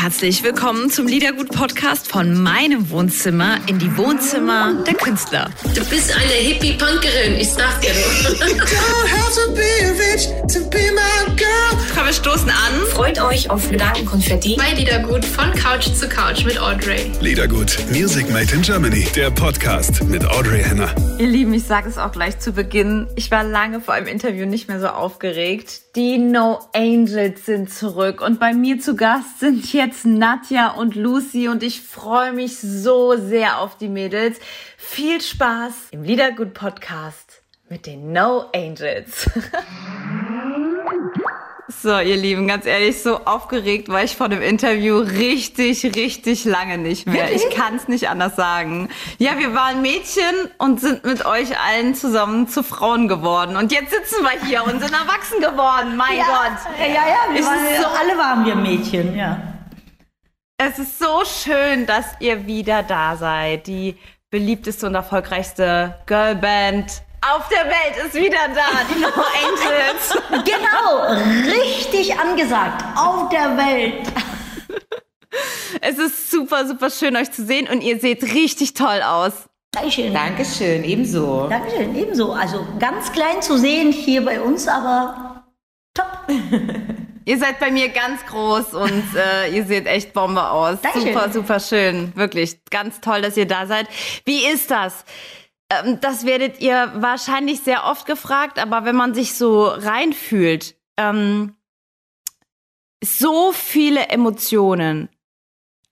Herzlich willkommen zum Liedergut-Podcast von meinem Wohnzimmer in die Wohnzimmer der Künstler. Du bist eine Hippie-Punkerin, ich sag dir. Komm, wir stoßen an. Freut euch auf Gedankenkonfetti. Bei Liedergut von Couch zu Couch mit Audrey. Liedergut, Music Made in Germany, der Podcast mit Audrey Henner. Ihr Lieben, ich sage es auch gleich zu Beginn. Ich war lange vor einem Interview nicht mehr so aufgeregt. Die No Angels sind zurück und bei mir zu Gast sind jetzt Nadja und Lucy und ich freue mich so sehr auf die Mädels. Viel Spaß im Liedergut Podcast mit den No Angels. So, ihr Lieben, ganz ehrlich, so aufgeregt war ich vor dem Interview richtig, richtig lange nicht mehr. Ich kann es nicht anders sagen. Ja, wir waren Mädchen und sind mit euch allen zusammen zu Frauen geworden. Und jetzt sitzen wir hier und sind erwachsen geworden. Mein ja, Gott. Ja, ja, wir Es waren, so- alle waren wir Mädchen, ja. Es ist so schön, dass ihr wieder da seid. Die beliebteste und erfolgreichste Girlband auf der Welt ist wieder da. Die No Angels. Genau, richtig angesagt, auf der Welt. Es ist super, super schön, euch zu sehen und ihr seht richtig toll aus. Dankeschön. Dankeschön, ebenso. Dankeschön, ebenso. Also ganz klein zu sehen hier bei uns, aber top. Ihr seid bei mir ganz groß und äh, ihr seht echt Bombe aus. Dankeschön. Super, super schön. Wirklich ganz toll, dass ihr da seid. Wie ist das? Ähm, das werdet ihr wahrscheinlich sehr oft gefragt, aber wenn man sich so reinfühlt, ähm, so viele Emotionen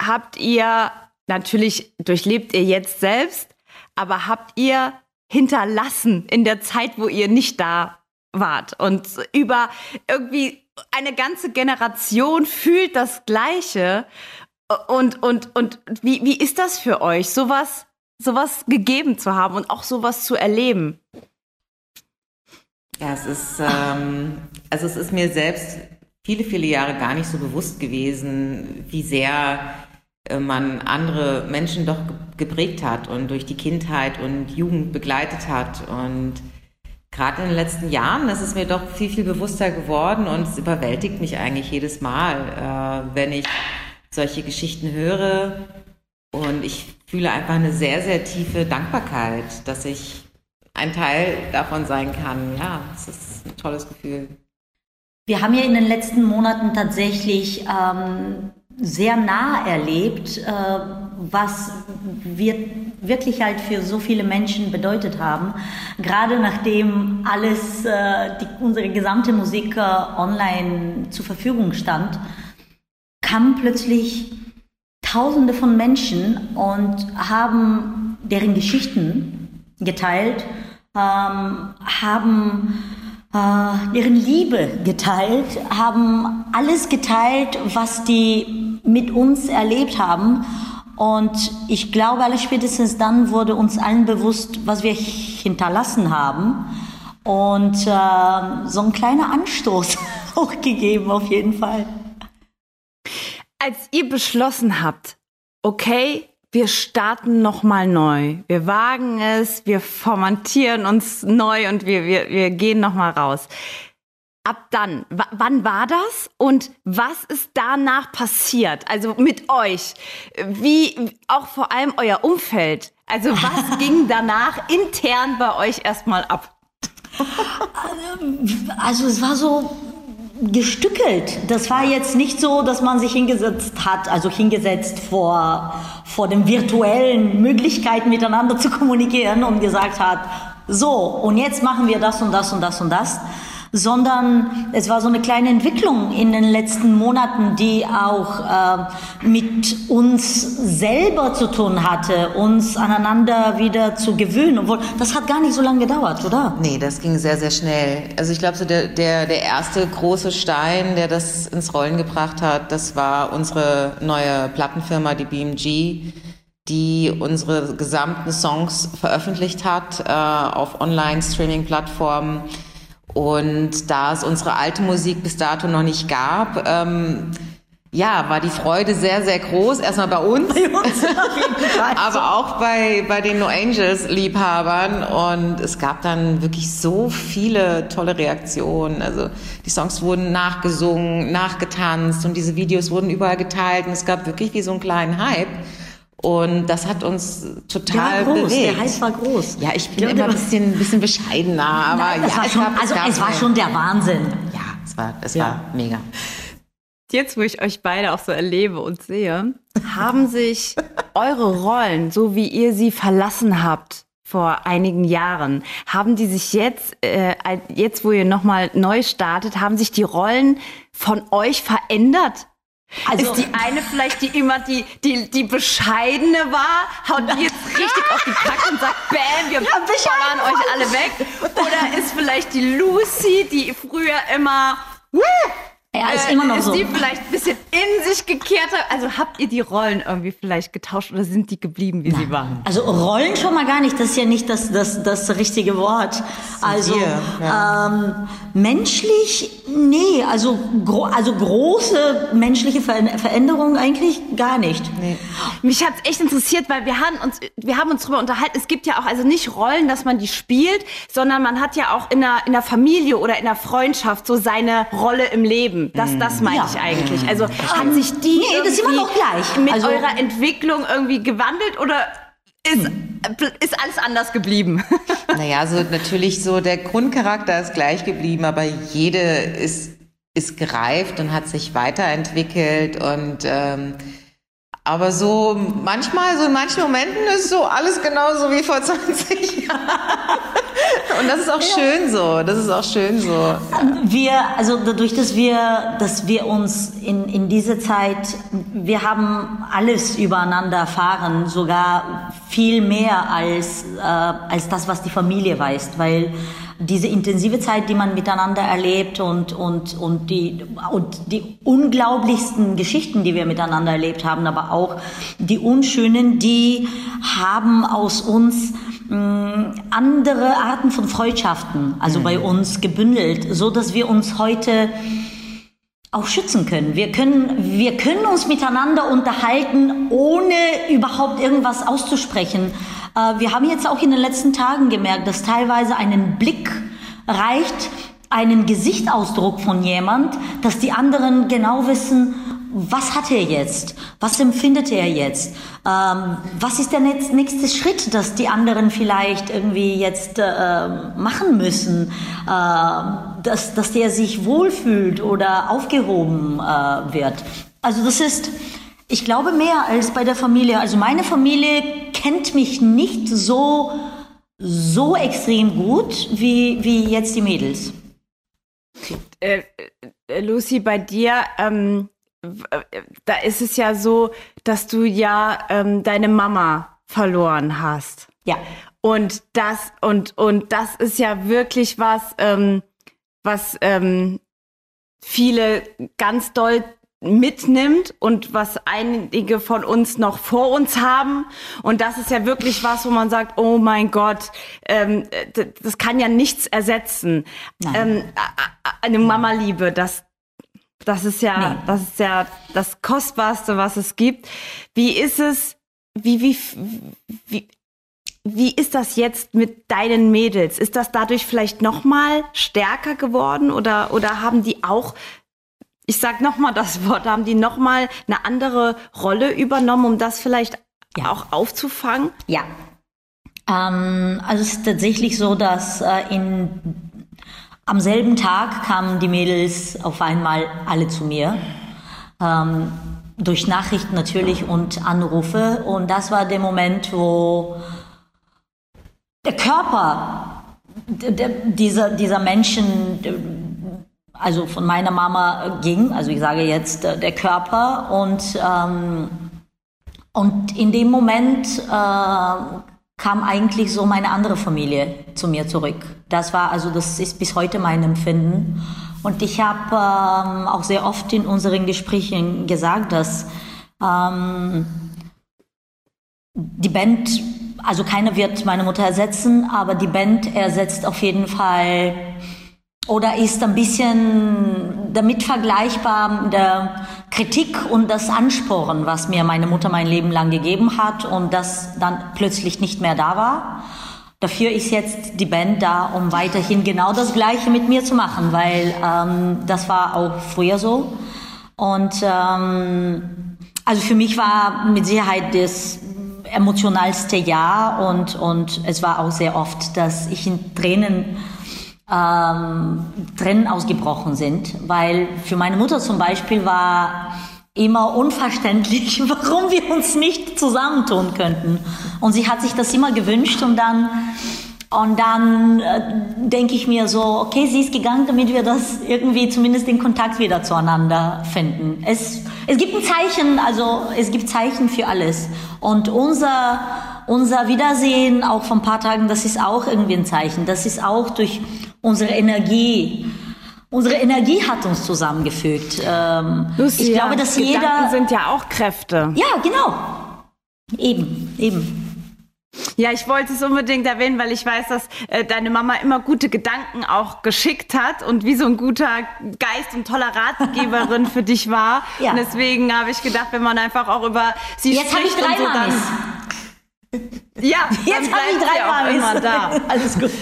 habt ihr, natürlich durchlebt ihr jetzt selbst, aber habt ihr hinterlassen in der Zeit, wo ihr nicht da wart. Und über irgendwie eine ganze Generation fühlt das Gleiche. Und, und, und wie, wie ist das für euch, sowas, sowas gegeben zu haben und auch sowas zu erleben? Ja, es ist, ähm, also es ist mir selbst viele, viele Jahre gar nicht so bewusst gewesen, wie sehr äh, man andere Menschen doch ge- geprägt hat und durch die Kindheit und Jugend begleitet hat. Und gerade in den letzten Jahren ist es mir doch viel, viel bewusster geworden und es überwältigt mich eigentlich jedes Mal, äh, wenn ich solche Geschichten höre. Und ich fühle einfach eine sehr, sehr tiefe Dankbarkeit, dass ich ein Teil davon sein kann. Ja, es ist ein tolles Gefühl. Wir haben ja in den letzten Monaten tatsächlich ähm, sehr nah erlebt, äh, was wir wirklich halt für so viele Menschen bedeutet haben. Gerade nachdem alles, äh, die, unsere gesamte Musik äh, online zur Verfügung stand, kamen plötzlich Tausende von Menschen und haben deren Geschichten geteilt, ähm, haben äh, deren Liebe geteilt, haben alles geteilt, was die mit uns erlebt haben. Und ich glaube, alles spätestens dann wurde uns allen bewusst, was wir hinterlassen haben. Und äh, so ein kleiner Anstoß auch gegeben, auf jeden Fall. Als ihr beschlossen habt, okay, wir starten nochmal neu, wir wagen es, wir formatieren uns neu und wir, wir, wir gehen nochmal raus. Ab dann, w wann war das und was ist danach passiert? Also mit euch, wie auch vor allem euer Umfeld. Also was ging danach intern bei euch erstmal ab? Also es war so gestückelt. Das war jetzt nicht so, dass man sich hingesetzt hat, also hingesetzt vor, vor den virtuellen Möglichkeiten miteinander zu kommunizieren und gesagt hat, so, und jetzt machen wir das und das und das und das, sondern es war so eine kleine Entwicklung in den letzten Monaten, die auch äh, mit uns selber zu tun hatte, uns aneinander wieder zu gewöhnen. Obwohl, das hat gar nicht so lange gedauert, oder? Nee, das ging sehr, sehr schnell. Also ich glaube, so der, der, der erste große Stein, der das ins Rollen gebracht hat, das war unsere neue Plattenfirma, die BMG, die unsere gesamten Songs veröffentlicht hat äh, auf Online-Streaming-Plattformen. Und da es unsere alte Musik bis dato noch nicht gab, ähm, ja, war die Freude sehr, sehr groß. Erstmal bei uns. Bei uns aber auch bei, bei den No Angels Liebhabern. Und es gab dann wirklich so viele tolle Reaktionen. Also die Songs wurden nachgesungen, nachgetanzt und diese Videos wurden überall geteilt. Und es gab wirklich wie so einen kleinen Hype. Und das hat uns total der war groß, bewegt. Der Hype war groß. Ja, ich bin immer ein bisschen, ein bisschen bescheidener, aber Nein, ja, es war es schon, gab- also es war schon der Wahnsinn. Ja, es war, es Ja. war mega. Jetzt, wo ich euch beide auch so erlebe und sehe, haben sich eure Rollen, so wie ihr sie verlassen habt vor einigen Jahren, haben die sich jetzt, äh, jetzt wo ihr nochmal neu startet, haben sich die Rollen von euch verändert? Also- ist die eine vielleicht die immer die, die, die bescheidene war, haut die jetzt richtig auf die Kacke und sagt, bam, wir ballern euch alle weg? Oder ist vielleicht die Lucy, die früher immer, Ja, ist äh, immer noch ist so. die vielleicht ein bisschen in sich gekehrt? Also habt ihr die Rollen irgendwie vielleicht getauscht oder sind die geblieben, wie sie waren? Also Rollen schon mal gar nicht, das ist ja nicht das, das, das richtige Wort. Also wir, ähm, menschlich, nee, also, gro also große menschliche Ver Veränderungen eigentlich gar nicht. Mich hat's echt interessiert, weil wir haben uns, wir haben uns darüber unterhalten. Es gibt ja auch also nicht Rollen, dass man die spielt, sondern man hat ja auch in der, in der Familie oder in der Freundschaft so seine Rolle im Leben. Das, das meine Ja. ich eigentlich. Also hat sich die nee, das immer noch gleich. mit Also- eurer Entwicklung irgendwie gewandelt oder ist, ist alles anders geblieben? Naja, so natürlich so der Grundcharakter ist gleich geblieben, aber jede ist, ist gereift und hat sich weiterentwickelt und ähm, aber so manchmal, so in manchen Momenten ist so alles genauso wie vor 20 Jahren. Und das ist auch schön so. Das ist auch schön so. Wir, also dadurch, dass wir, dass wir uns in, in dieser Zeit, wir haben alles übereinander erfahren, sogar viel mehr als, äh, als das, was die Familie weiß, weil diese intensive Zeit, die man miteinander erlebt und, und, und, die, und die unglaublichsten Geschichten, die wir miteinander erlebt haben, aber auch die unschönen, die haben aus uns mh, andere Arten von Freundschaften, also bei uns gebündelt, so dass wir uns heute auch schützen können. Wir können, wir können uns miteinander unterhalten, ohne überhaupt irgendwas auszusprechen. Äh, wir haben jetzt auch in den letzten Tagen gemerkt, dass teilweise einen Blick reicht, einen Gesichtsausdruck von jemand, dass die anderen genau wissen, was hat er jetzt? Was empfindet er jetzt? Ähm, was ist der nächst- nächste Schritt, dass die anderen vielleicht irgendwie jetzt äh, machen müssen, äh, dass, dass der sich wohlfühlt oder aufgehoben äh, wird? Also das ist, ich glaube, mehr als bei der Familie. Also meine Familie kennt mich nicht so, so extrem gut wie, wie jetzt die Mädels. äh, äh, Lucy, bei dir, ähm, äh, da ist es ja so, dass du ja ähm, deine Mama verloren hast. Ja. Und das, und, und das ist ja wirklich was, ähm, was ähm, viele ganz doll mitnimmt und was einige von uns noch vor uns haben. Und das ist ja wirklich was, wo man sagt, oh mein Gott, ähm, das kann ja nichts ersetzen. Ähm, eine Mama-Liebe, das, das ist ja, Nee. das ist ja das Kostbarste, was es gibt. Wie ist es, wie, wie, wie, wie ist das jetzt mit deinen Mädels? Ist das dadurch vielleicht noch mal stärker geworden oder, oder haben die auch, ich sag noch mal das Wort, haben die noch mal eine andere Rolle übernommen, um das vielleicht Ja. auch aufzufangen? Ja. Ähm, also es ist tatsächlich so, dass äh, in, am selben Tag kamen die Mädels auf einmal alle zu mir. Ähm, durch Nachrichten natürlich und Anrufe. Und das war der Moment, wo der Körper dieser, dieser Menschen, also von meiner Mama ging, also ich sage jetzt äh, der Körper und ähm, und in dem Moment äh, kam eigentlich so meine andere Familie zu mir zurück. Das war also, das ist bis heute mein Empfinden. Und ich habe ähm, auch sehr oft in unseren Gesprächen gesagt, dass ähm, die Band, also keiner wird meine Mutter ersetzen, aber die Band ersetzt auf jeden Fall oder ist ein bisschen damit vergleichbar der Kritik und das Ansporen, was mir meine Mutter mein Leben lang gegeben hat und das dann plötzlich nicht mehr da war. Dafür ist jetzt die Band da, um weiterhin genau das Gleiche mit mir zu machen, weil ähm, das war auch früher so. Und ähm, also für mich war mit Sicherheit das emotionalste Jahr und, und es war auch sehr oft, dass ich in Tränen ähm, Tränen ausgebrochen sind, weil für meine Mutter zum Beispiel war immer unverständlich, warum wir uns nicht zusammentun könnten. Und sie hat sich das immer gewünscht und dann und dann äh, denke ich mir so, okay, sie ist gegangen, damit wir das irgendwie zumindest den Kontakt wieder zueinander finden. Es, es gibt ein Zeichen, also es gibt Zeichen für alles. Und unser, unser Wiedersehen auch von ein paar Tagen, das ist auch irgendwie ein Zeichen. Das ist auch durch unsere Energie. Unsere Energie hat uns zusammengefügt. Ähm, Lucia, ich glaube, dass Gedanken jeder. sind ja auch Kräfte. Ja, genau. Eben, eben. Ja, ich wollte es unbedingt erwähnen, weil ich weiß, dass äh, deine Mama immer gute Gedanken auch geschickt hat und wie so ein guter Geist und toller Ratgeberin für dich war. Ja. Und deswegen habe ich gedacht, wenn man einfach auch über sie Jetzt habe ich spricht drei und so, dann, ja, Jetzt habe ich drei Mamis. immer da. Alles gut.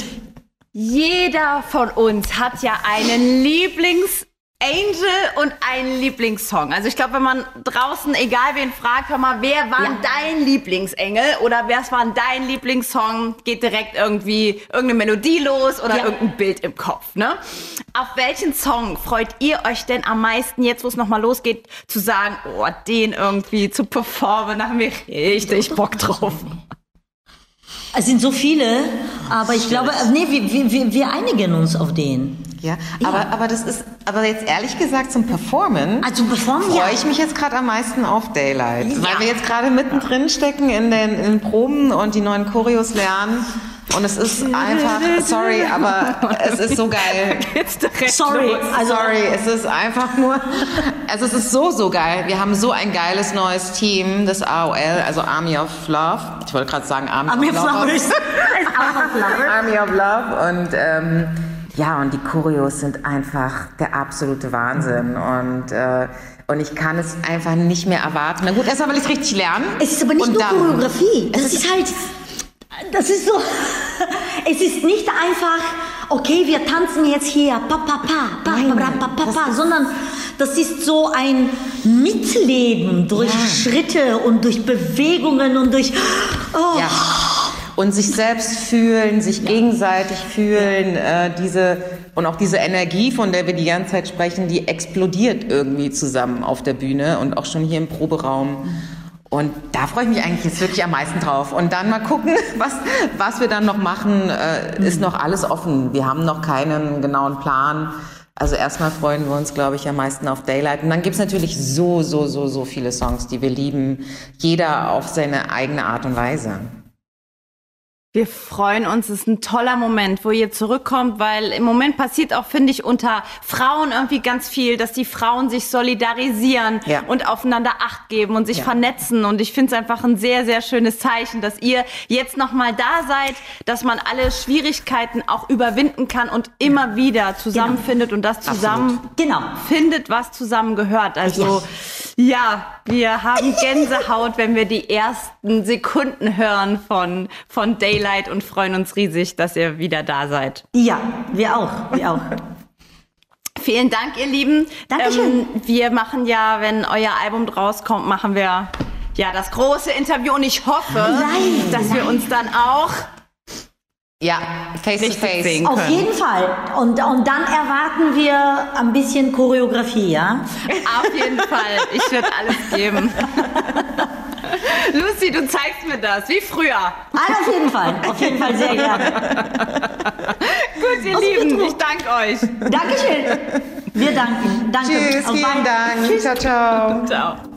Jeder von uns hat ja einen Lieblings Angel und einen Lieblingssong. Also ich glaube, wenn man draußen, egal wen fragt, hör mal, wer war Ja. dein Lieblingsengel oder wer war dein Lieblingssong, geht direkt irgendwie irgendeine Melodie los oder Ja. irgendein Bild im Kopf. Ne? Auf welchen Song freut ihr euch denn am meisten, jetzt wo es nochmal losgeht, zu sagen, oh, den irgendwie zu performen, da haben wir richtig Bock drauf. Es sind so viele, aber ich glaube, nee, wir, wir- wir, einigen uns auf den. Ja, aber, aber das ist, aber jetzt ehrlich gesagt zum Performen. Also performen, ja. freue ich mich jetzt gerade am meisten auf Daylight, Ja. weil wir jetzt gerade mittendrin stecken in den, in den Proben und die neuen Choreos lernen. Und es ist einfach, sorry, aber es ist so geil. Geht's direkt Sorry, los. also Sorry, es ist einfach nur, also es ist so, so geil. Wir haben so ein geiles neues Team, das AOL, also Army of Love. Ich wollte gerade sagen Army, Army of of Lovers. Army of Love und ähm, ja, und die Choreos sind einfach der absolute Wahnsinn und äh, und ich kann es einfach nicht mehr erwarten. Na gut, erstmal will ich es richtig lernen. Es ist aber nicht und nur dann- Choreografie. Das Es ist halt, das ist so, es ist nicht einfach, okay, wir tanzen jetzt hier, pa, pa, pa, pa, Nein, pa, pa, pa, pa, sondern das ist so ein Mitleben durch Ja. Schritte und durch Bewegungen und durch, oh, Ja. Und sich selbst fühlen, sich gegenseitig fühlen, äh, diese und auch diese Energie, von der wir die ganze Zeit sprechen, die explodiert irgendwie zusammen auf der Bühne und auch schon hier im Proberaum. Und da freue ich mich eigentlich jetzt wirklich am meisten drauf. Und dann mal gucken, was, was wir dann noch machen, äh, ist noch alles offen. Wir haben noch keinen genauen Plan. Also erstmal freuen wir uns, glaube ich, am meisten auf Daylight. Und dann gibt's natürlich so, so, so, so viele Songs, die wir lieben. Jeder auf seine eigene Art und Weise. Wir freuen uns, es ist ein toller Moment, wo ihr zurückkommt, weil im Moment passiert auch, finde ich, unter Frauen irgendwie ganz viel, dass die Frauen sich solidarisieren Ja. und aufeinander Acht geben und sich Ja. vernetzen. Und ich finde es einfach ein sehr, sehr schönes Zeichen, dass ihr jetzt nochmal da seid, dass man alle Schwierigkeiten auch überwinden kann und immer wieder zusammenfindet und das zusammen genau. findet, was zusammen gehört. Also ja, wir haben Gänsehaut, wenn wir die ersten Sekunden hören von, von Daylight und freuen uns riesig, dass ihr wieder da seid. Ja, wir auch, wir auch. Vielen Dank, ihr Lieben. Dankeschön. wir machen ja, wenn euer Album rauskommt, machen wir ja das große Interview und ich hoffe, Live, dass wir uns dann auch Ja, face to face. Auf jeden Fall. Und, und dann erwarten wir ein bisschen Choreografie, ja? auf jeden Fall, ich werde alles geben. Lucy, du zeigst mir das, wie früher. Ah, auf jeden Fall. Auf jeden Fall sehr gerne. Gut, ihr Also, Lieben, bitte. ich danke euch. Dankeschön. Wir danken. Danke. Tschüss, Auf vielen bald. Dank. Tschüss. Ciao, ciao. Ciao.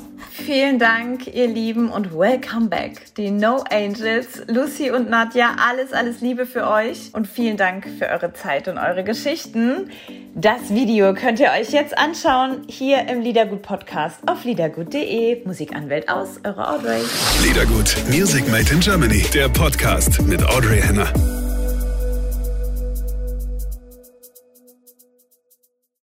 Vielen Dank, ihr Lieben, und welcome back. Die No Angels, Lucy und Nadja, alles, alles Liebe für euch und vielen Dank für eure Zeit und eure Geschichten. Das Video könnt ihr euch jetzt anschauen, hier im Liedergut Podcast auf liedergut.de. Musikanwält aus, eure Audrey. Liedergut, Music Made in Germany, der Podcast mit Audrey Henner.